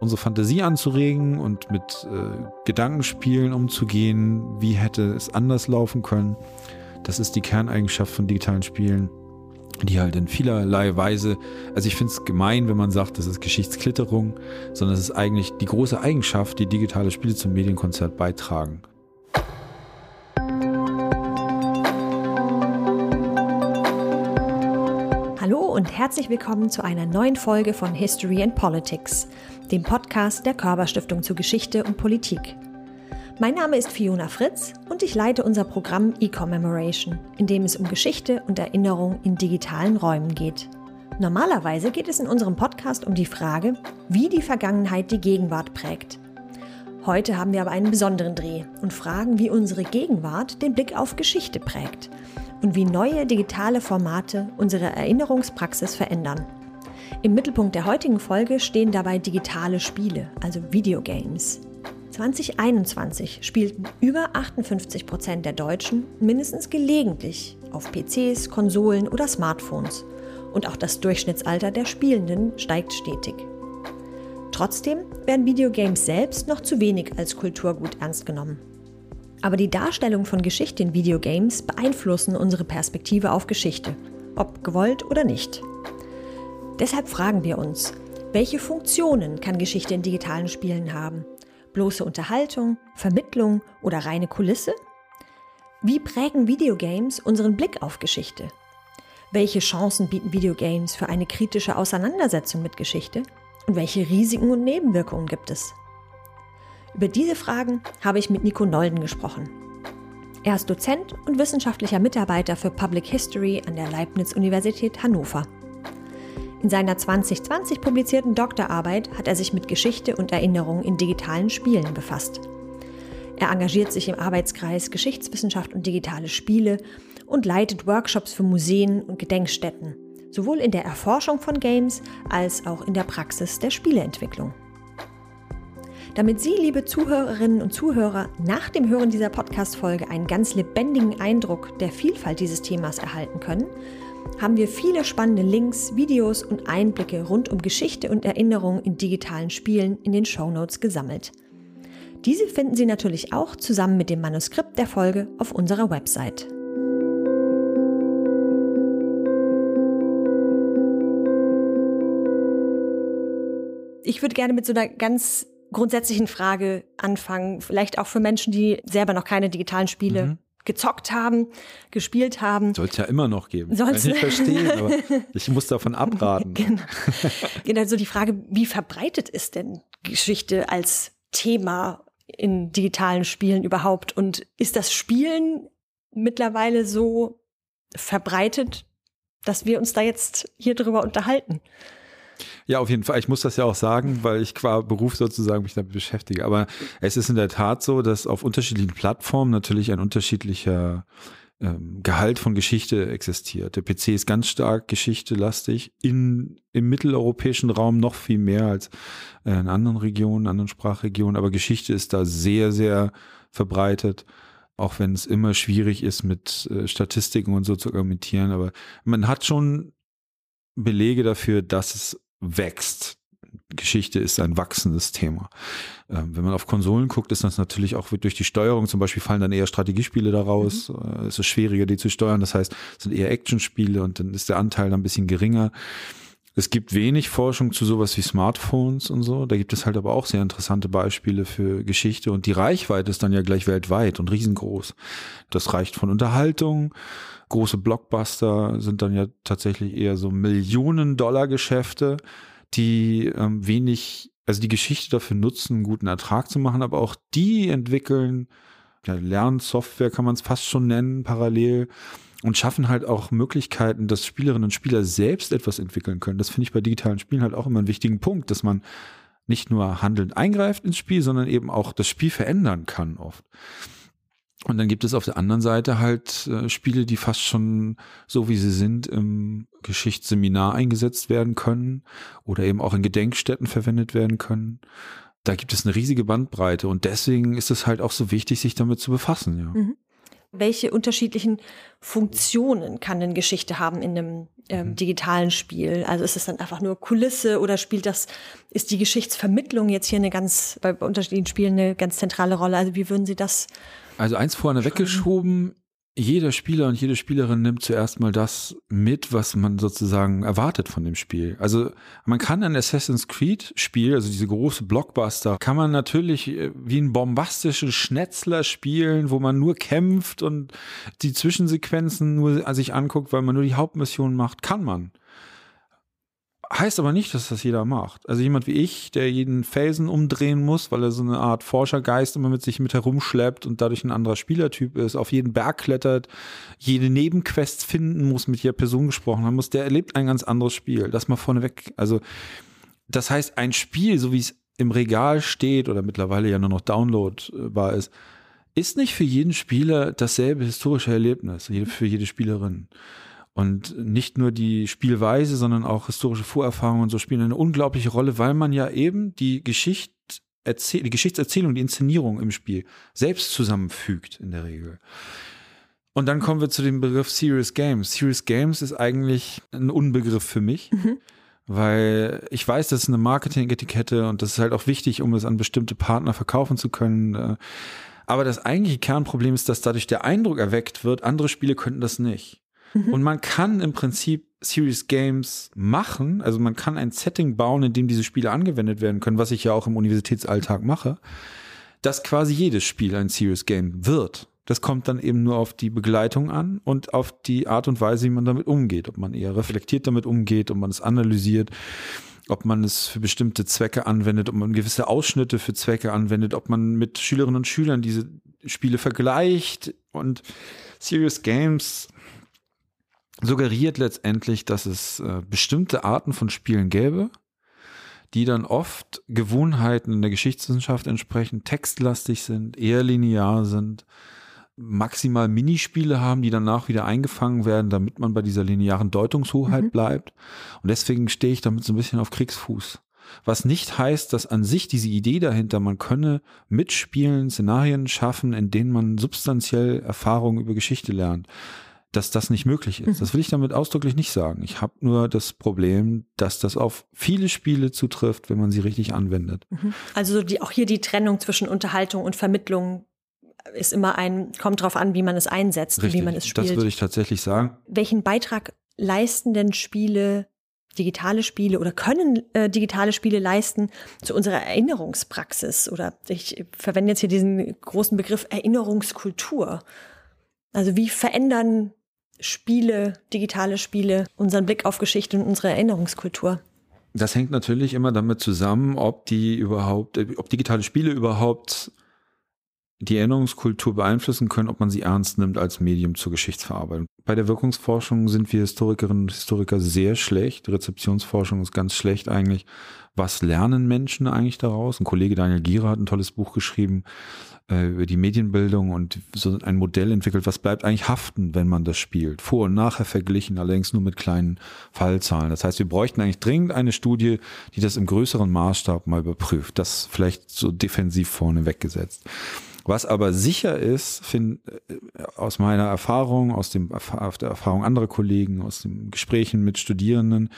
unsere Fantasie anzuregen und mit äh, Gedankenspielen umzugehen, wie hätte es anders laufen können. Das ist die Kerneigenschaft von digitalen Spielen, die halt in vielerlei Weise, also ich finde es gemein, wenn man sagt, das ist Geschichtsklitterung, sondern es ist eigentlich die große Eigenschaft, die digitale Spiele zum Medienkonzert beitragen. und herzlich willkommen zu einer neuen Folge von History and Politics, dem Podcast der Körperstiftung zu Geschichte und Politik. Mein Name ist Fiona Fritz und ich leite unser Programm E-Commemoration, in dem es um Geschichte und Erinnerung in digitalen Räumen geht. Normalerweise geht es in unserem Podcast um die Frage, wie die Vergangenheit die Gegenwart prägt. Heute haben wir aber einen besonderen Dreh und fragen, wie unsere Gegenwart den Blick auf Geschichte prägt und wie neue digitale Formate unsere Erinnerungspraxis verändern. Im Mittelpunkt der heutigen Folge stehen dabei digitale Spiele, also Videogames. 2021 spielten über 58 Prozent der Deutschen mindestens gelegentlich auf PCs, Konsolen oder Smartphones. Und auch das Durchschnittsalter der Spielenden steigt stetig. Trotzdem werden Videogames selbst noch zu wenig als Kulturgut ernst genommen. Aber die Darstellung von Geschichte in Videogames beeinflussen unsere Perspektive auf Geschichte, ob gewollt oder nicht. Deshalb fragen wir uns, welche Funktionen kann Geschichte in digitalen Spielen haben? Bloße Unterhaltung, Vermittlung oder reine Kulisse? Wie prägen Videogames unseren Blick auf Geschichte? Welche Chancen bieten Videogames für eine kritische Auseinandersetzung mit Geschichte? Und welche Risiken und Nebenwirkungen gibt es? Über diese Fragen habe ich mit Nico Nolden gesprochen. Er ist Dozent und wissenschaftlicher Mitarbeiter für Public History an der Leibniz-Universität Hannover. In seiner 2020 publizierten Doktorarbeit hat er sich mit Geschichte und Erinnerung in digitalen Spielen befasst. Er engagiert sich im Arbeitskreis Geschichtswissenschaft und digitale Spiele und leitet Workshops für Museen und Gedenkstätten, sowohl in der Erforschung von Games als auch in der Praxis der Spieleentwicklung. Damit Sie, liebe Zuhörerinnen und Zuhörer, nach dem Hören dieser Podcast-Folge einen ganz lebendigen Eindruck der Vielfalt dieses Themas erhalten können, haben wir viele spannende Links, Videos und Einblicke rund um Geschichte und Erinnerung in digitalen Spielen in den Show Notes gesammelt. Diese finden Sie natürlich auch zusammen mit dem Manuskript der Folge auf unserer Website. Ich würde gerne mit so einer ganz grundsätzlichen Frage anfangen, vielleicht auch für Menschen, die selber noch keine digitalen Spiele mhm. Gezockt haben, gespielt haben. Soll es ja immer noch geben. Soll ich nicht verstehen, aber ich muss davon abraten. genau. genau, so die Frage, wie verbreitet ist denn Geschichte als Thema in digitalen Spielen überhaupt? Und ist das Spielen mittlerweile so verbreitet, dass wir uns da jetzt hier drüber unterhalten? Ja, auf jeden Fall. Ich muss das ja auch sagen, weil ich qua Beruf sozusagen mich damit beschäftige. Aber es ist in der Tat so, dass auf unterschiedlichen Plattformen natürlich ein unterschiedlicher ähm, Gehalt von Geschichte existiert. Der PC ist ganz stark geschichtelastig, in, im mitteleuropäischen Raum noch viel mehr als in anderen Regionen, anderen Sprachregionen. Aber Geschichte ist da sehr, sehr verbreitet auch wenn es immer schwierig ist, mit äh, Statistiken und so zu argumentieren. Aber man hat schon Belege dafür, dass es wächst. Geschichte ist ein wachsendes Thema. Ähm, wenn man auf Konsolen guckt, ist das natürlich auch durch die Steuerung, zum Beispiel fallen dann eher Strategiespiele daraus. Mhm. Äh, es ist schwieriger, die zu steuern. Das heißt, es sind eher Actionspiele und dann ist der Anteil dann ein bisschen geringer. Es gibt wenig Forschung zu sowas wie Smartphones und so. Da gibt es halt aber auch sehr interessante Beispiele für Geschichte und die Reichweite ist dann ja gleich weltweit und riesengroß. Das reicht von Unterhaltung. Große Blockbuster sind dann ja tatsächlich eher so Millionen-Dollar-Geschäfte, die ähm, wenig, also die Geschichte dafür nutzen, einen guten Ertrag zu machen, aber auch die entwickeln, ja, Lernsoftware kann man es fast schon nennen, parallel und schaffen halt auch Möglichkeiten, dass Spielerinnen und Spieler selbst etwas entwickeln können. Das finde ich bei digitalen Spielen halt auch immer einen wichtigen Punkt, dass man nicht nur handelnd eingreift ins Spiel, sondern eben auch das Spiel verändern kann oft. Und dann gibt es auf der anderen Seite halt äh, Spiele, die fast schon so wie sie sind im Geschichtsseminar eingesetzt werden können oder eben auch in Gedenkstätten verwendet werden können. Da gibt es eine riesige Bandbreite und deswegen ist es halt auch so wichtig, sich damit zu befassen. Ja. Mhm. Welche unterschiedlichen Funktionen kann eine Geschichte haben in einem ähm, mhm. digitalen Spiel? Also ist es dann einfach nur Kulisse oder spielt das, ist die Geschichtsvermittlung jetzt hier eine ganz, bei unterschiedlichen Spielen eine ganz zentrale Rolle? Also wie würden Sie das? Also eins vorne weggeschoben, jeder Spieler und jede Spielerin nimmt zuerst mal das mit, was man sozusagen erwartet von dem Spiel. Also man kann ein Assassin's Creed Spiel, also diese große Blockbuster, kann man natürlich äh, wie einen bombastischen Schnetzler spielen, wo man nur kämpft und die Zwischensequenzen nur sich anguckt, weil man nur die Hauptmission macht, kann man. Heißt aber nicht, dass das jeder macht. Also jemand wie ich, der jeden Felsen umdrehen muss, weil er so eine Art Forschergeist immer mit sich mit herumschleppt und dadurch ein anderer Spielertyp ist, auf jeden Berg klettert, jede Nebenquest finden muss, mit jeder Person gesprochen haben muss, der erlebt ein ganz anderes Spiel. Das mal vorneweg. Also das heißt, ein Spiel, so wie es im Regal steht oder mittlerweile ja nur noch downloadbar ist, ist nicht für jeden Spieler dasselbe historische Erlebnis, für jede Spielerin. Und nicht nur die Spielweise, sondern auch historische Vorerfahrungen und so spielen eine unglaubliche Rolle, weil man ja eben die Geschichte die Geschichtserzählung, die Inszenierung im Spiel selbst zusammenfügt in der Regel. Und dann kommen wir zu dem Begriff Serious Games. Serious Games ist eigentlich ein Unbegriff für mich, mhm. weil ich weiß, das ist eine Marketing-Etikette und das ist halt auch wichtig, um es an bestimmte Partner verkaufen zu können. Aber das eigentliche Kernproblem ist, dass dadurch der Eindruck erweckt wird, andere Spiele könnten das nicht. Mhm. Und man kann im Prinzip Serious Games machen, also man kann ein Setting bauen, in dem diese Spiele angewendet werden können, was ich ja auch im Universitätsalltag mache, dass quasi jedes Spiel ein Serious Game wird. Das kommt dann eben nur auf die Begleitung an und auf die Art und Weise, wie man damit umgeht. Ob man eher reflektiert damit umgeht, ob man es analysiert, ob man es für bestimmte Zwecke anwendet, ob man gewisse Ausschnitte für Zwecke anwendet, ob man mit Schülerinnen und Schülern diese Spiele vergleicht und Serious Games suggeriert letztendlich, dass es äh, bestimmte Arten von Spielen gäbe, die dann oft Gewohnheiten in der Geschichtswissenschaft entsprechend textlastig sind, eher linear sind, maximal Minispiele haben, die danach wieder eingefangen werden, damit man bei dieser linearen Deutungshoheit mhm. bleibt. Und deswegen stehe ich damit so ein bisschen auf Kriegsfuß. Was nicht heißt, dass an sich diese Idee dahinter, man könne mitspielen, Szenarien schaffen, in denen man substanziell Erfahrungen über Geschichte lernt dass das nicht möglich ist. Mhm. Das will ich damit ausdrücklich nicht sagen. Ich habe nur das Problem, dass das auf viele Spiele zutrifft, wenn man sie richtig anwendet. Mhm. Also die, auch hier die Trennung zwischen Unterhaltung und Vermittlung ist immer ein, kommt drauf an, wie man es einsetzt, richtig, wie man es spielt. Das würde ich tatsächlich sagen. Welchen Beitrag leisten denn Spiele, digitale Spiele oder können äh, digitale Spiele leisten zu unserer Erinnerungspraxis? Oder ich verwende jetzt hier diesen großen Begriff Erinnerungskultur. Also wie verändern Spiele, digitale Spiele, unseren Blick auf Geschichte und unsere Erinnerungskultur? Das hängt natürlich immer damit zusammen, ob die überhaupt, ob digitale Spiele überhaupt die Erinnerungskultur beeinflussen können, ob man sie ernst nimmt als Medium zur Geschichtsverarbeitung. Bei der Wirkungsforschung sind wir Historikerinnen und Historiker sehr schlecht. Rezeptionsforschung ist ganz schlecht eigentlich. Was lernen Menschen eigentlich daraus? Ein Kollege Daniel Gierer hat ein tolles Buch geschrieben äh, über die Medienbildung und so ein Modell entwickelt, was bleibt eigentlich haften, wenn man das spielt. Vor und nachher verglichen, allerdings nur mit kleinen Fallzahlen. Das heißt, wir bräuchten eigentlich dringend eine Studie, die das im größeren Maßstab mal überprüft. Das vielleicht so defensiv vorne weggesetzt. Was aber sicher ist, find, äh, aus meiner Erfahrung, aus, dem, aus der Erfahrung anderer Kollegen, aus den Gesprächen mit Studierenden,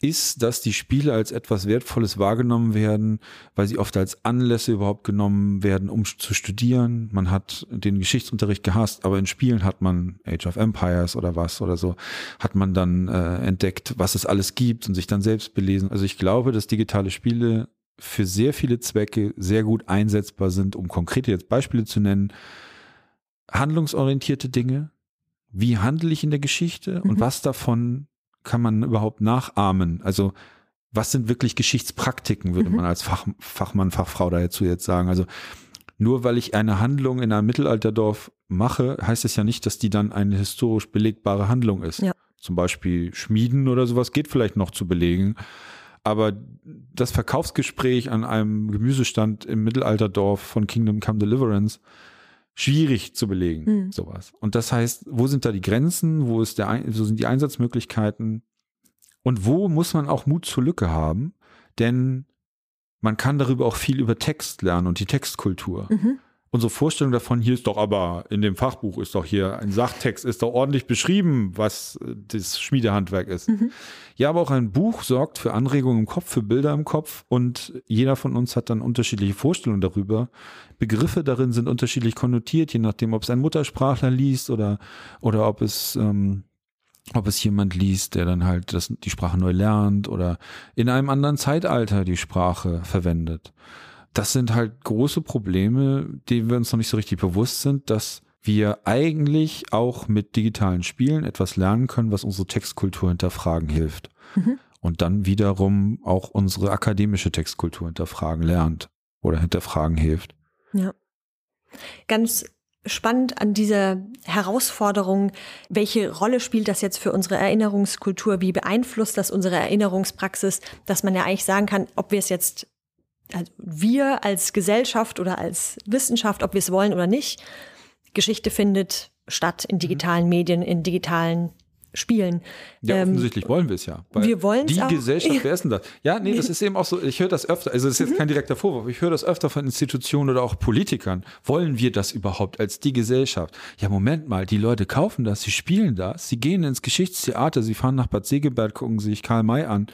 ist, dass die Spiele als etwas Wertvolles wahrgenommen werden, weil sie oft als Anlässe überhaupt genommen werden, um zu studieren. Man hat den Geschichtsunterricht gehasst, aber in Spielen hat man Age of Empires oder was oder so, hat man dann äh, entdeckt, was es alles gibt und sich dann selbst belesen. Also ich glaube, dass digitale Spiele für sehr viele Zwecke sehr gut einsetzbar sind, um konkrete jetzt Beispiele zu nennen. Handlungsorientierte Dinge. Wie handle ich in der Geschichte und mhm. was davon kann man überhaupt nachahmen? Also was sind wirklich Geschichtspraktiken, würde mhm. man als Fach, Fachmann, Fachfrau dazu jetzt sagen. Also nur weil ich eine Handlung in einem Mittelalterdorf mache, heißt es ja nicht, dass die dann eine historisch belegbare Handlung ist. Ja. Zum Beispiel Schmieden oder sowas geht vielleicht noch zu belegen. Aber das Verkaufsgespräch an einem Gemüsestand im Mittelalterdorf von Kingdom Come Deliverance schwierig zu belegen, mhm. sowas. Und das heißt, wo sind da die Grenzen? Wo ist der, wo sind die Einsatzmöglichkeiten? Und wo muss man auch Mut zur Lücke haben? Denn man kann darüber auch viel über Text lernen und die Textkultur. Mhm. Unsere Vorstellung davon, hier ist doch aber in dem Fachbuch ist doch hier ein Sachtext, ist doch ordentlich beschrieben, was äh, das Schmiedehandwerk ist. Mhm. Ja, aber auch ein Buch sorgt für Anregungen im Kopf, für Bilder im Kopf und jeder von uns hat dann unterschiedliche Vorstellungen darüber. Begriffe darin sind unterschiedlich konnotiert, je nachdem, ob es ein Muttersprachler liest oder, oder ob es, ähm, ob es jemand liest, der dann halt das, die Sprache neu lernt oder in einem anderen Zeitalter die Sprache verwendet das sind halt große Probleme, denen wir uns noch nicht so richtig bewusst sind, dass wir eigentlich auch mit digitalen Spielen etwas lernen können, was unsere Textkultur hinterfragen hilft. Mhm. Und dann wiederum auch unsere akademische Textkultur hinterfragen lernt oder hinterfragen hilft. Ja. Ganz spannend an dieser Herausforderung, welche Rolle spielt das jetzt für unsere Erinnerungskultur? Wie beeinflusst das unsere Erinnerungspraxis, dass man ja eigentlich sagen kann, ob wir es jetzt also wir als Gesellschaft oder als Wissenschaft, ob wir es wollen oder nicht, Geschichte findet statt in digitalen mhm. Medien, in digitalen Spielen. Ja, ähm, offensichtlich wollen wir es ja. wir wollen es Die auch. Gesellschaft, wer ist denn das? Ja, nee, das ist eben auch so, ich höre das öfter, also das ist jetzt mhm. kein direkter Vorwurf, ich höre das öfter von Institutionen oder auch Politikern. Wollen wir das überhaupt als die Gesellschaft? Ja, Moment mal, die Leute kaufen das, sie spielen das, sie gehen ins Geschichtstheater, sie fahren nach Bad Segeberg, gucken sich Karl May an.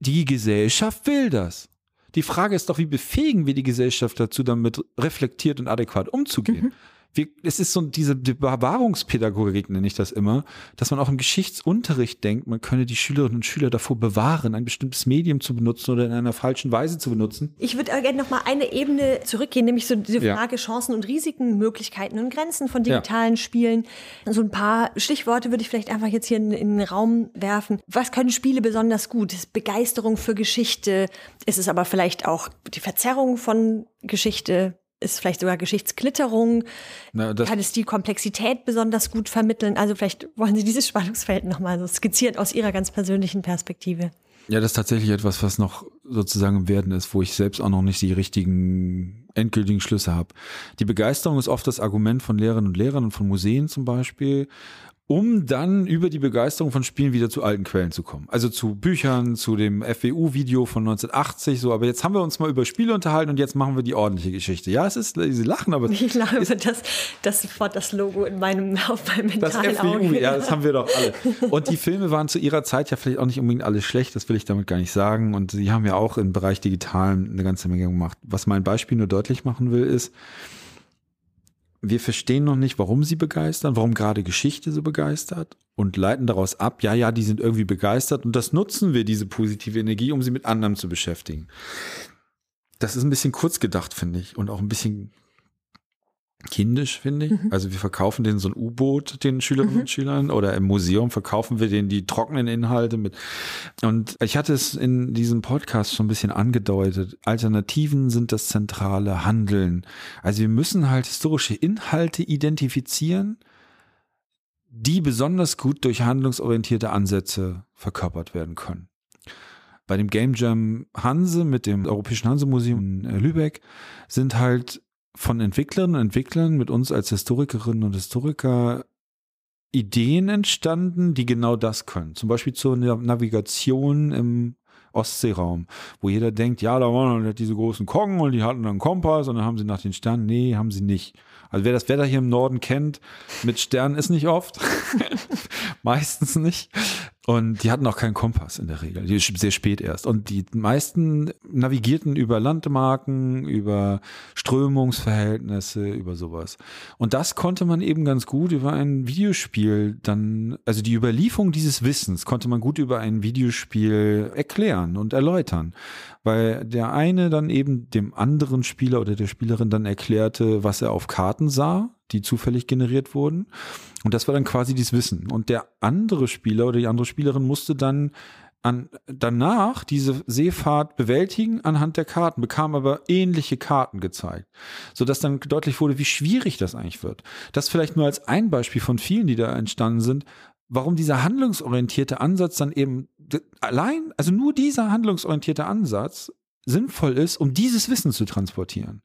Die Gesellschaft will das. Die Frage ist doch, wie befähigen wir die Gesellschaft dazu, damit reflektiert und adäquat umzugehen? Mhm wir, es ist so diese die Bewahrungspädagogik, nenne ich das immer, dass man auch im Geschichtsunterricht denkt, man könne die Schülerinnen und Schüler davor bewahren, ein bestimmtes Medium zu benutzen oder in einer falschen Weise zu benutzen. Ich würde gerne noch mal eine Ebene zurückgehen, nämlich so diese Frage ja. Chancen und Risiken, Möglichkeiten und Grenzen von digitalen ja. Spielen. So ein paar Stichworte würde ich vielleicht einfach jetzt hier in, in, den Raum werfen. Was können Spiele besonders gut? Ist Begeisterung für Geschichte? Ist es aber vielleicht auch die Verzerrung von Geschichte? Ist vielleicht sogar Geschichtsklitterung? Na, Kann es die Komplexität besonders gut vermitteln? Also vielleicht wollen Sie dieses Spannungsfeld nochmal so skizzieren aus Ihrer ganz persönlichen Perspektive. Ja, das ist tatsächlich etwas, was noch sozusagen im Werden ist, wo ich selbst auch noch nicht die richtigen endgültigen Schlüsse habe. Die Begeisterung ist oft das Argument von Lehrerinnen und Lehrern und von Museen zum Beispiel um dann über die Begeisterung von Spielen wieder zu alten Quellen zu kommen. Also zu Büchern, zu dem FWU-Video von 1980, so. Aber jetzt haben wir uns mal über Spiele unterhalten und jetzt machen wir die ordentliche Geschichte. Ja, es ist, sie lachen, aber. Ich lache über das, das sofort das Logo in meinem, auf meinem mentalen Das FWU, Auge. ja, das haben wir doch alle. Und die Filme waren zu ihrer Zeit ja vielleicht auch nicht unbedingt alles schlecht, das will ich damit gar nicht sagen. Und sie haben ja auch im Bereich Digital eine ganze Menge gemacht. Was mein Beispiel nur deutlich machen will, ist, wir verstehen noch nicht, warum sie begeistern, warum gerade Geschichte so begeistert und leiten daraus ab, ja, ja, die sind irgendwie begeistert und das nutzen wir, diese positive Energie, um sie mit anderem zu beschäftigen. Das ist ein bisschen kurz gedacht, finde ich, und auch ein bisschen kindisch, finde ich. Mhm. Also wir verkaufen denen so ein U-Boot, den Schülerinnen mhm. und Schülern, oder im Museum verkaufen wir denen die trockenen Inhalte mit. Und ich hatte es in diesem Podcast schon ein bisschen angedeutet. Alternativen sind das zentrale Handeln. Also wir müssen halt historische Inhalte identifizieren, die besonders gut durch handlungsorientierte Ansätze verkörpert werden können. Bei dem Game Jam Hanse mit dem Europäischen Hanse Museum in Lübeck sind halt von Entwicklerinnen und Entwicklern mit uns als Historikerinnen und Historiker Ideen entstanden, die genau das können. Zum Beispiel zur Navigation im Ostseeraum, wo jeder denkt, ja, da waren halt diese großen Koggen und die hatten dann Kompass und dann haben sie nach den Sternen. Nee, haben sie nicht. Also wer das Wetter hier im Norden kennt, mit Sternen ist nicht oft. Meistens nicht. Und die hatten auch keinen Kompass in der Regel, die sehr spät erst. Und die meisten navigierten über Landmarken, über Strömungsverhältnisse, über sowas. Und das konnte man eben ganz gut über ein Videospiel dann, also die Überlieferung dieses Wissens konnte man gut über ein Videospiel erklären und erläutern. Weil der eine dann eben dem anderen Spieler oder der Spielerin dann erklärte, was er auf Karten sah, die zufällig generiert wurden. Und das war dann quasi dieses Wissen. Und der andere Spieler oder die andere Spielerin musste dann an, danach diese Seefahrt bewältigen anhand der Karten, bekam aber ähnliche Karten gezeigt, sodass dann deutlich wurde, wie schwierig das eigentlich wird. Das vielleicht nur als ein Beispiel von vielen, die da entstanden sind, warum dieser handlungsorientierte Ansatz dann eben allein, also nur dieser handlungsorientierte Ansatz sinnvoll ist, um dieses Wissen zu transportieren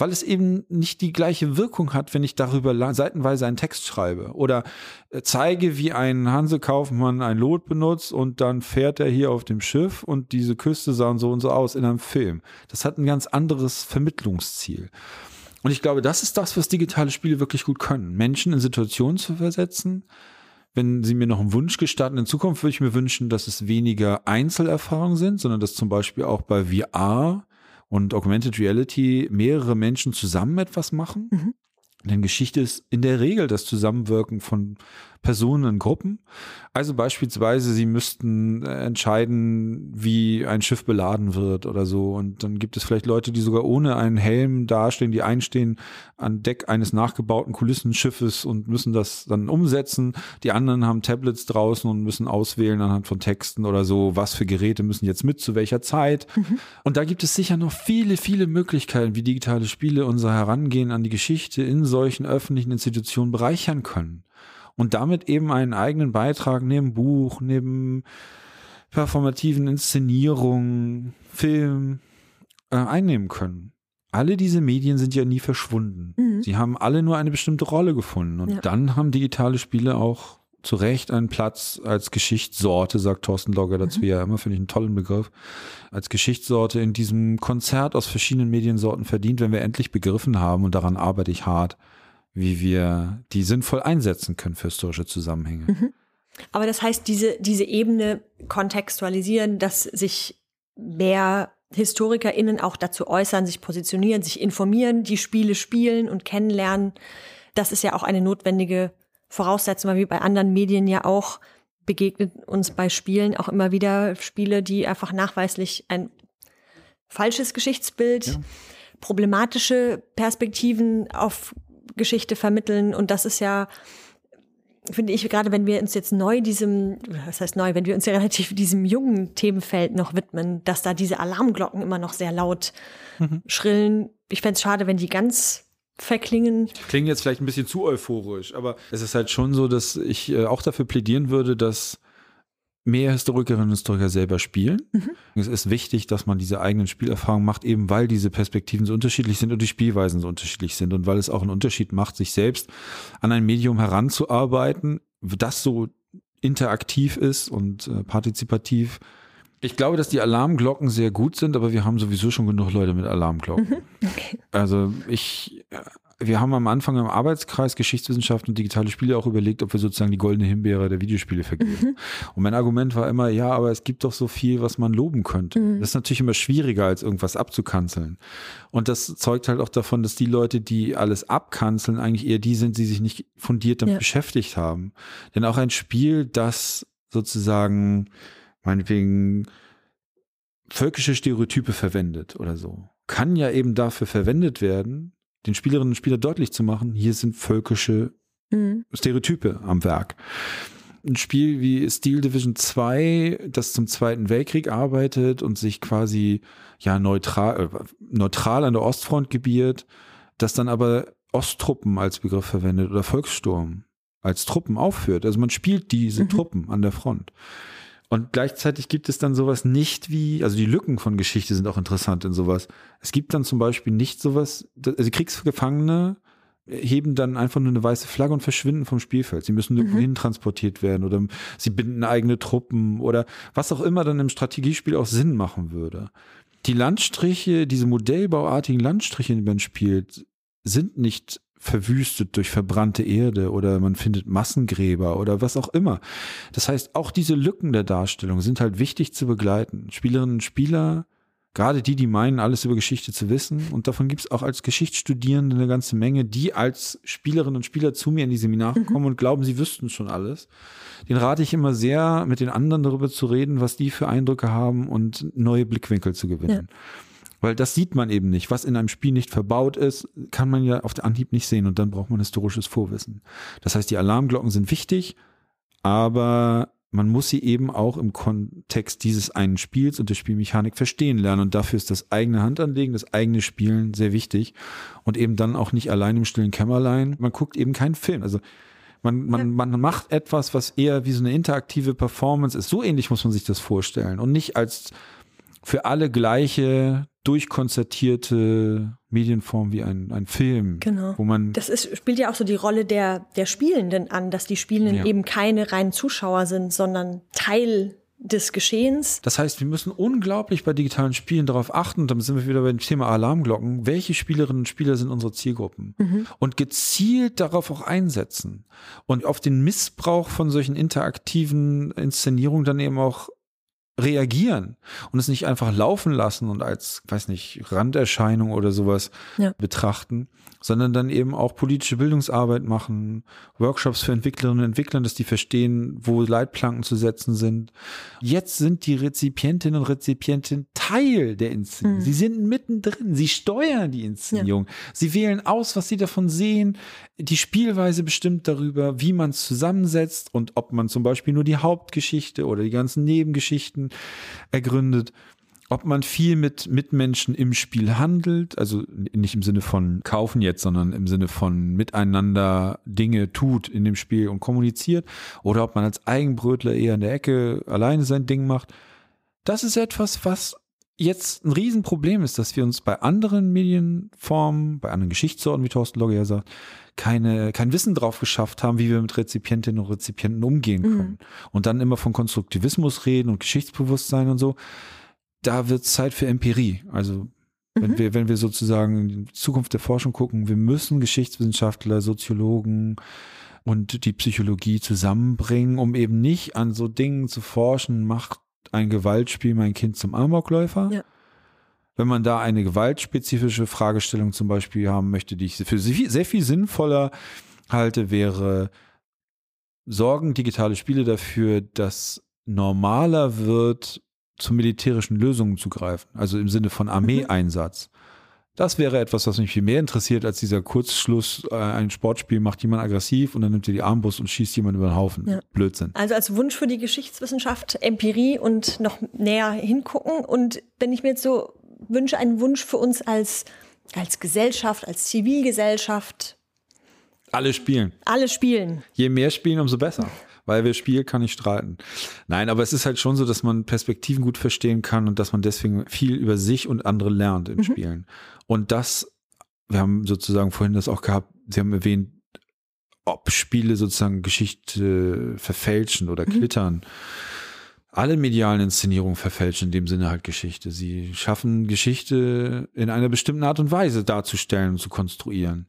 weil es eben nicht die gleiche Wirkung hat, wenn ich darüber seitenweise einen Text schreibe oder äh, zeige, wie ein Hansekaufmann ein Lot benutzt und dann fährt er hier auf dem Schiff und diese Küste sah so und so aus in einem Film. Das hat ein ganz anderes Vermittlungsziel. Und ich glaube, das ist das, was digitale Spiele wirklich gut können. Menschen in Situationen zu versetzen. Wenn Sie mir noch einen Wunsch gestatten, in Zukunft würde ich mir wünschen, dass es weniger Einzelerfahrungen sind, sondern dass zum Beispiel auch bei VR und Augmented Reality mehrere Menschen zusammen etwas machen. Mhm. Denn Geschichte ist in der Regel das Zusammenwirken von Personen in Gruppen. Also beispielsweise, sie müssten äh, entscheiden, wie ein Schiff beladen wird oder so. Und dann gibt es vielleicht Leute, die sogar ohne einen Helm dastehen, die einstehen an Deck eines nachgebauten Kulissenschiffes und müssen das dann umsetzen. Die anderen haben Tablets draußen und müssen auswählen anhand von Texten oder so, was für Geräte müssen jetzt mit, zu welcher Zeit. Mhm. Und da gibt es sicher noch viele, viele Möglichkeiten, wie digitale Spiele unser Herangehen an die Geschichte in solchen öffentlichen Institutionen bereichern können und damit eben einen eigenen Beitrag neben Buch, neben performativen Inszenierungen, Film äh, einnehmen können. Alle diese Medien sind ja nie verschwunden. Mhm. Sie haben alle nur eine bestimmte Rolle gefunden. Und ja. dann haben digitale Spiele auch zu Recht einen Platz als Geschichtssorte, sagt Thorsten Logger dazu mhm. ja immer, finde ich einen tollen Begriff, als Geschichtssorte in diesem Konzert aus verschiedenen Mediensorten verdient, wenn wir endlich begriffen haben, und daran arbeite ich hart, wie wir die sinnvoll einsetzen können für historische Zusammenhänge. Mhm. Aber das heißt, diese, diese Ebene kontextualisieren, dass sich mehr HistorikerInnen auch dazu äußern, sich positionieren, sich informieren, die Spiele spielen und kennenlernen. Das ist ja auch eine notwendige Voraussetzung, weil wie bei anderen Medien ja auch begegnet uns bei Spielen auch immer wieder Spiele, die einfach nachweislich ein falsches Geschichtsbild, ja. problematische Perspektiven auf Geschichte vermitteln. Und das ist ja, finde ich, gerade wenn wir uns jetzt neu diesem, was heißt neu, wenn wir uns ja relativ diesem jungen Themenfeld noch widmen, dass da diese Alarmglocken immer noch sehr laut mhm. schrillen. Ich fände es schade, wenn die ganz verklingen. Klingen jetzt vielleicht ein bisschen zu euphorisch, aber es ist halt schon so, dass ich äh, auch dafür plädieren würde, dass mehr Historikerinnen und Historiker selber spielen. Mhm. Es ist wichtig, dass man diese eigenen Spielerfahrungen macht, eben weil diese Perspektiven so unterschiedlich sind und die Spielweisen so unterschiedlich sind und weil es auch einen Unterschied macht, sich selbst an ein Medium heranzuarbeiten, das so interaktiv ist und äh, partizipativ. Ich glaube, dass die Alarmglocken sehr gut sind, aber wir haben sowieso schon genug Leute mit Alarmglocken. Mhm. Okay. Also ich äh, wir haben am Anfang im Arbeitskreis Geschichtswissenschaft und digitale Spiele auch überlegt, ob wir sozusagen die goldene Himbeere der Videospiele vergeben. Mhm. Und mein Argument war immer, ja, aber es gibt doch so viel, was man loben könnte. Mhm. Das ist natürlich immer schwieriger, als irgendwas abzukanzeln. Und das zeugt halt auch davon, dass die Leute, die alles abkanzeln, eigentlich eher die sind, die sich nicht fundiert damit ja. beschäftigt haben. Denn auch ein Spiel, das sozusagen, meinetwegen, völkische Stereotype verwendet oder so, kann ja eben dafür verwendet werden, den Spielerinnen und Spielern deutlich zu machen, hier sind völkische mhm. Stereotype am Werk. Ein Spiel wie Steel Division 2, das zum Zweiten Weltkrieg arbeitet und sich quasi ja neutral, äh, neutral an der Ostfront gebiert, das dann aber Osttruppen als Begriff verwendet oder Volkssturm als Truppen aufführt. Also man spielt diese mhm. Truppen an der Front. Und gleichzeitig gibt es dann sowas nicht wie, also die Lücken von Geschichte sind auch interessant in sowas. Es gibt dann zum Beispiel nicht sowas, also Kriegsgefangene heben dann einfach nur eine weiße Flagge und verschwinden vom Spielfeld. Sie müssen irgendwo mhm. hin transportiert werden oder sie binden eigene Truppen oder was auch immer dann im Strategiespiel auch Sinn machen würde. Die Landstriche, diese modellbauartigen Landstriche, die man spielt, sind nicht verwüstet durch verbrannte Erde oder man findet Massengräber oder was auch immer. Das heißt, auch diese Lücken der Darstellung sind halt wichtig zu begleiten. Spielerinnen und Spieler, gerade die, die meinen, alles über Geschichte zu wissen, und davon gibt es auch als Geschichtsstudierende eine ganze Menge, die als Spielerinnen und Spieler zu mir in die Seminare mhm. kommen und glauben, sie wüssten schon alles. Den rate ich immer sehr, mit den anderen darüber zu reden, was die für Eindrücke haben und neue Blickwinkel zu gewinnen. Ja. Weil das sieht man eben nicht. Was in einem Spiel nicht verbaut ist, kann man ja auf der Anhieb nicht sehen und dann braucht man historisches Vorwissen. Das heißt, die Alarmglocken sind wichtig, aber man muss sie eben auch im Kontext dieses einen Spiels und der Spielmechanik verstehen lernen. Und dafür ist das eigene Handanlegen, das eigene Spielen sehr wichtig. Und eben dann auch nicht allein im stillen Kämmerlein. Man guckt eben keinen Film. Also man, man, man macht etwas, was eher wie so eine interaktive Performance ist. So ähnlich muss man sich das vorstellen. Und nicht als für alle gleiche durchkonzertierte Medienform wie ein, ein Film. Genau. Wo man das ist, spielt ja auch so die Rolle der, der Spielenden an, dass die Spielenden ja. eben keine reinen Zuschauer sind, sondern Teil des Geschehens. Das heißt, wir müssen unglaublich bei digitalen Spielen darauf achten, damit sind wir wieder beim Thema Alarmglocken, welche Spielerinnen und Spieler sind unsere Zielgruppen mhm. und gezielt darauf auch einsetzen und auf den Missbrauch von solchen interaktiven Inszenierungen dann eben auch reagieren und es nicht einfach laufen lassen und als, weiß nicht, Randerscheinung oder sowas ja. betrachten, sondern dann eben auch politische Bildungsarbeit machen, Workshops für Entwicklerinnen und Entwickler, dass die verstehen, wo Leitplanken zu setzen sind. Jetzt sind die Rezipientinnen und Rezipienten Teil der Inszenierung. Mhm. Sie sind mittendrin, sie steuern die Inszenierung. Ja. Sie wählen aus, was sie davon sehen. Die Spielweise bestimmt darüber, wie man es zusammensetzt und ob man zum Beispiel nur die Hauptgeschichte oder die ganzen Nebengeschichten ergründet ob man viel mit Mitmenschen im Spiel handelt, also nicht im Sinne von kaufen jetzt, sondern im Sinne von miteinander Dinge tut in dem Spiel und kommuniziert, oder ob man als Eigenbrötler eher in der Ecke alleine sein Ding macht. Das ist etwas, was jetzt ein Riesenproblem ist, dass wir uns bei anderen Medienformen, bei anderen Geschichtsorten, wie Thorsten Logge ja sagt, keine, kein Wissen drauf geschafft haben, wie wir mit Rezipientinnen und Rezipienten umgehen können. Mhm. Und dann immer von Konstruktivismus reden und Geschichtsbewusstsein und so da wird Zeit für Empirie. Also wenn mhm. wir, wenn wir sozusagen in die Zukunft der Forschung gucken, wir müssen Geschichtswissenschaftler, Soziologen und die Psychologie zusammenbringen, um eben nicht an so Dingen zu forschen, macht ein Gewaltspiel mein Kind zum Amokläufer. Ja. Wenn man da eine gewaltspezifische Fragestellung zum Beispiel haben möchte, die ich für sehr viel sinnvoller halte, wäre, sorgen digitale Spiele dafür, dass normaler wird, zu militärischen Lösungen zu greifen, also im Sinne von Armeeeinsatz. Das wäre etwas, was mich viel mehr interessiert, als dieser Kurzschluss, äh, ein Sportspiel macht jemand aggressiv und dann nimmt er die Armbrust und schießt jemand über den Haufen. Ja. Blödsinn. Also als Wunsch für die Geschichtswissenschaft Empirie und noch näher hingucken. Und wenn ich mir jetzt so wünsche, einen Wunsch für uns als, als Gesellschaft, als Zivilgesellschaft. Alle spielen. Alle spielen. Je mehr spielen, umso besser weil wer spielt, kann nicht streiten. Nein, aber es ist halt schon so, dass man Perspektiven gut verstehen kann und dass man deswegen viel über sich und andere lernt im mhm. Spielen. Und das, wir haben sozusagen vorhin das auch gehabt, Sie haben erwähnt, ob Spiele sozusagen Geschichte verfälschen oder klittern. Alle medialen Inszenierungen verfälschen in dem Sinne halt Geschichte. Sie schaffen Geschichte in einer bestimmten Art und Weise darzustellen und zu konstruieren.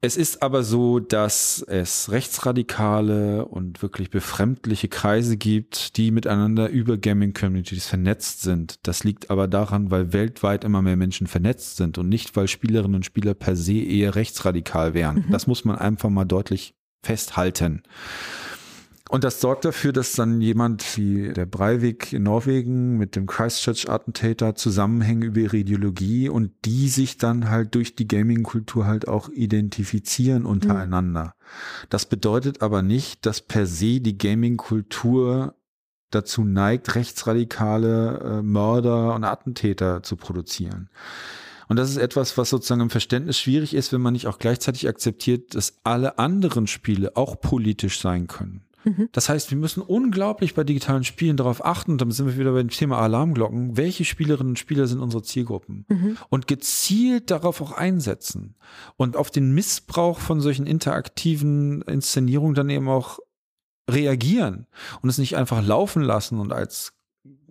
Es ist aber so, dass es rechtsradikale und wirklich befremdliche Kreise gibt, die miteinander über Gaming-Communities vernetzt sind. Das liegt aber daran, weil weltweit immer mehr Menschen vernetzt sind und nicht, weil Spielerinnen und Spieler per se eher rechtsradikal wären. Mhm. Das muss man einfach mal deutlich festhalten. Und das sorgt dafür, dass dann jemand wie der Breivik in Norwegen mit dem Christchurch-Attentäter zusammenhängen über ihre Ideologie und die sich dann halt durch die Gaming-Kultur halt auch identifizieren untereinander. Mhm. Das bedeutet aber nicht, dass per se die Gaming-Kultur dazu neigt, rechtsradikale äh, Mörder und Attentäter zu produzieren. Und das ist etwas, was sozusagen im Verständnis schwierig ist, wenn man nicht auch gleichzeitig akzeptiert, dass alle anderen Spiele auch politisch sein können. Mhm. Das heißt, wir müssen unglaublich bei digitalen Spielen darauf achten, dann sind wir wieder beim Thema Alarmglocken, welche Spielerinnen und Spieler sind unsere Zielgruppen mhm. und gezielt darauf auch einsetzen und auf den Missbrauch von solchen interaktiven Inszenierungen dann eben auch reagieren und es nicht einfach laufen lassen und als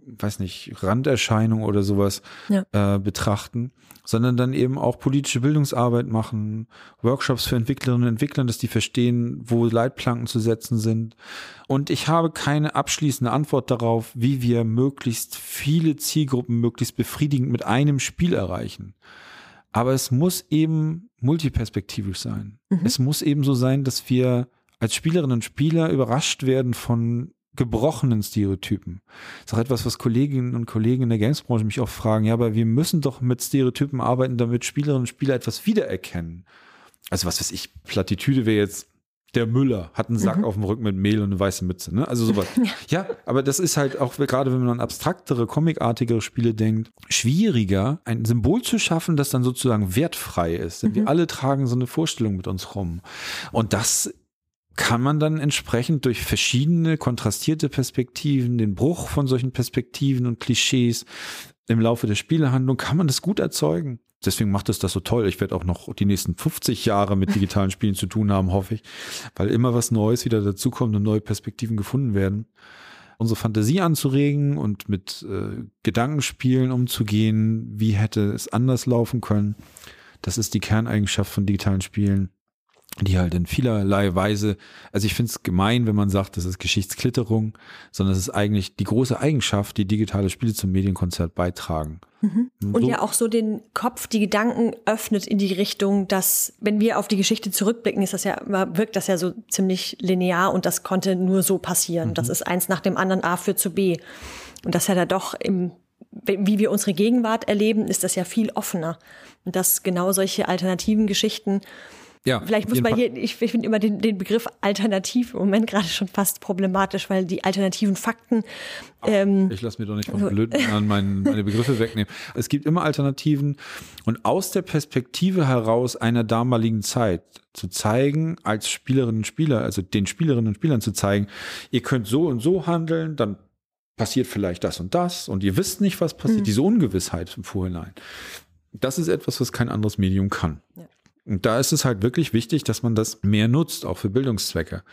weiß nicht, Randerscheinung oder sowas ja. äh, betrachten, sondern dann eben auch politische Bildungsarbeit machen, Workshops für Entwicklerinnen und Entwickler, dass die verstehen, wo Leitplanken zu setzen sind. Und ich habe keine abschließende Antwort darauf, wie wir möglichst viele Zielgruppen möglichst befriedigend mit einem Spiel erreichen. Aber es muss eben multiperspektivisch sein. Mhm. Es muss eben so sein, dass wir als Spielerinnen und Spieler überrascht werden von gebrochenen Stereotypen. Das ist auch etwas, was Kolleginnen und Kollegen in der Gamesbranche mich auch fragen. Ja, aber wir müssen doch mit Stereotypen arbeiten, damit Spielerinnen und Spieler etwas wiedererkennen. Also was weiß ich, Plattitüde wäre jetzt der Müller hat einen Sack mhm. auf dem Rücken mit Mehl und eine weiße Mütze, ne? Also sowas. Ja. ja, aber das ist halt auch gerade, wenn man an abstraktere, comicartigere Spiele denkt, schwieriger, ein Symbol zu schaffen, das dann sozusagen wertfrei ist. Denn mhm. wir alle tragen so eine Vorstellung mit uns rum. Und das kann man dann entsprechend durch verschiedene kontrastierte Perspektiven, den Bruch von solchen Perspektiven und Klischees im Laufe der Spielehandlung, kann man das gut erzeugen. Deswegen macht es das so toll. Ich werde auch noch die nächsten 50 Jahre mit digitalen Spielen zu tun haben, hoffe ich, weil immer was Neues wieder dazukommt und neue Perspektiven gefunden werden. unsere Fantasie anzuregen und mit äh, Gedankenspielen umzugehen, wie hätte es anders laufen können. Das ist die Kerneigenschaft von digitalen Spielen die halt in vielerlei Weise, also ich finde es gemein, wenn man sagt, das ist Geschichtsklitterung, sondern es ist eigentlich die große Eigenschaft, die digitale Spiele zum Medienkonzert beitragen. Mhm. Und so, ja auch so den Kopf, die Gedanken öffnet in die Richtung, dass, wenn wir auf die Geschichte zurückblicken, ist das ja, wirkt das ja so ziemlich linear und das konnte nur so passieren. Mhm. Das ist eins nach dem anderen A führt zu B. Und das ja da doch im wie wir unsere Gegenwart erleben, ist das ja viel offener. Und dass genau solche alternativen Geschichten ja, Vielleicht muss man hier, ich, ich finde immer den, den Begriff alternativ im Moment gerade schon fast problematisch, weil die alternativen Fakten. Ähm, ich lasse mir doch nicht von blöden an mein, meine Begriffe wegnehmen. Es gibt immer Alternativen und aus der Perspektive heraus einer damaligen Zeit zu zeigen, als Spielerinnen und Spieler, also den Spielerinnen und Spielern zu zeigen, ihr könnt so und so handeln, dann passiert vielleicht das und das und ihr wisst nicht, was passiert, mhm. diese Ungewissheit im Vorhinein. Das ist etwas, was kein anderes Medium kann. Ja. Und da ist es halt wirklich wichtig, dass man das mehr nutzt, auch für Bildungszwecke.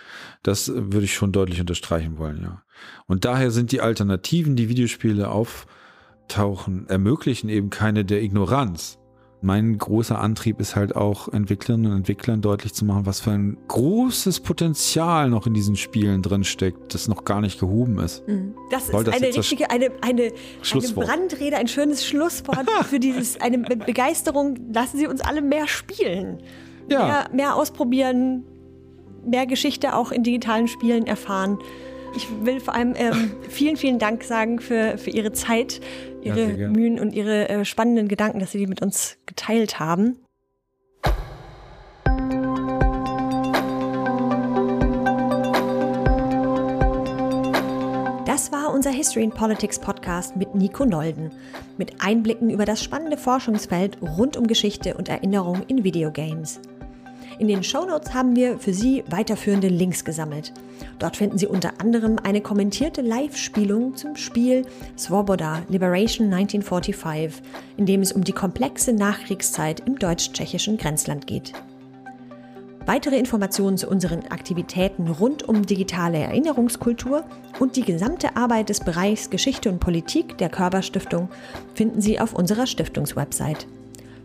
Das würde ich schon deutlich unterstreichen wollen, ja. Und daher sind die Alternativen, die Videospiele auftauchen, ermöglichen eben keine der Ignoranz, mein großer Antrieb ist halt auch Entwicklerinnen und Entwicklern deutlich zu machen, was für ein großes Potenzial noch in diesen Spielen drin steckt, das noch gar nicht gehoben ist. Mhm. Das ist das eine richtige, eine, eine, eine Brandrede, ein schönes Schlusswort für dieses, eine Begeisterung. Lassen Sie uns alle mehr spielen. Ja. Mehr, mehr ausprobieren, mehr Geschichte auch in digitalen Spielen erfahren. Ich will vor allem ähm, vielen, vielen Dank sagen für, für Ihre Zeit, Ihre ja, Mühen und Ihre äh, spannenden Gedanken, dass Sie die mit uns geteilt haben. Das war unser History and Politics Podcast mit Nico Nolden, mit Einblicken über das spannende Forschungsfeld rund um Geschichte und Erinnerung in Videogames. In den Shownotes haben wir für Sie weiterführende Links gesammelt. Dort finden Sie unter anderem eine kommentierte Live-Spielung zum Spiel Svoboda Liberation 1945, in dem es um die komplexe Nachkriegszeit im deutsch-tschechischen Grenzland geht. Weitere Informationen zu unseren Aktivitäten rund um digitale Erinnerungskultur und die gesamte Arbeit des Bereichs Geschichte und Politik der Körperstiftung finden Sie auf unserer Stiftungswebsite.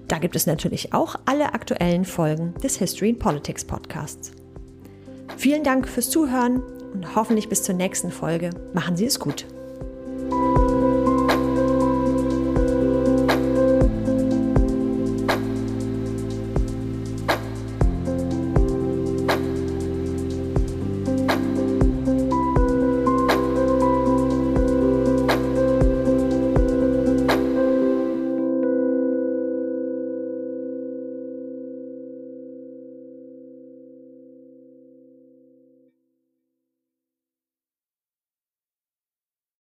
Da gibt es natürlich auch alle aktuellen Folgen des History and Politics Podcasts. Vielen Dank fürs Zuhören und hoffentlich bis zur nächsten Folge. Machen Sie es gut.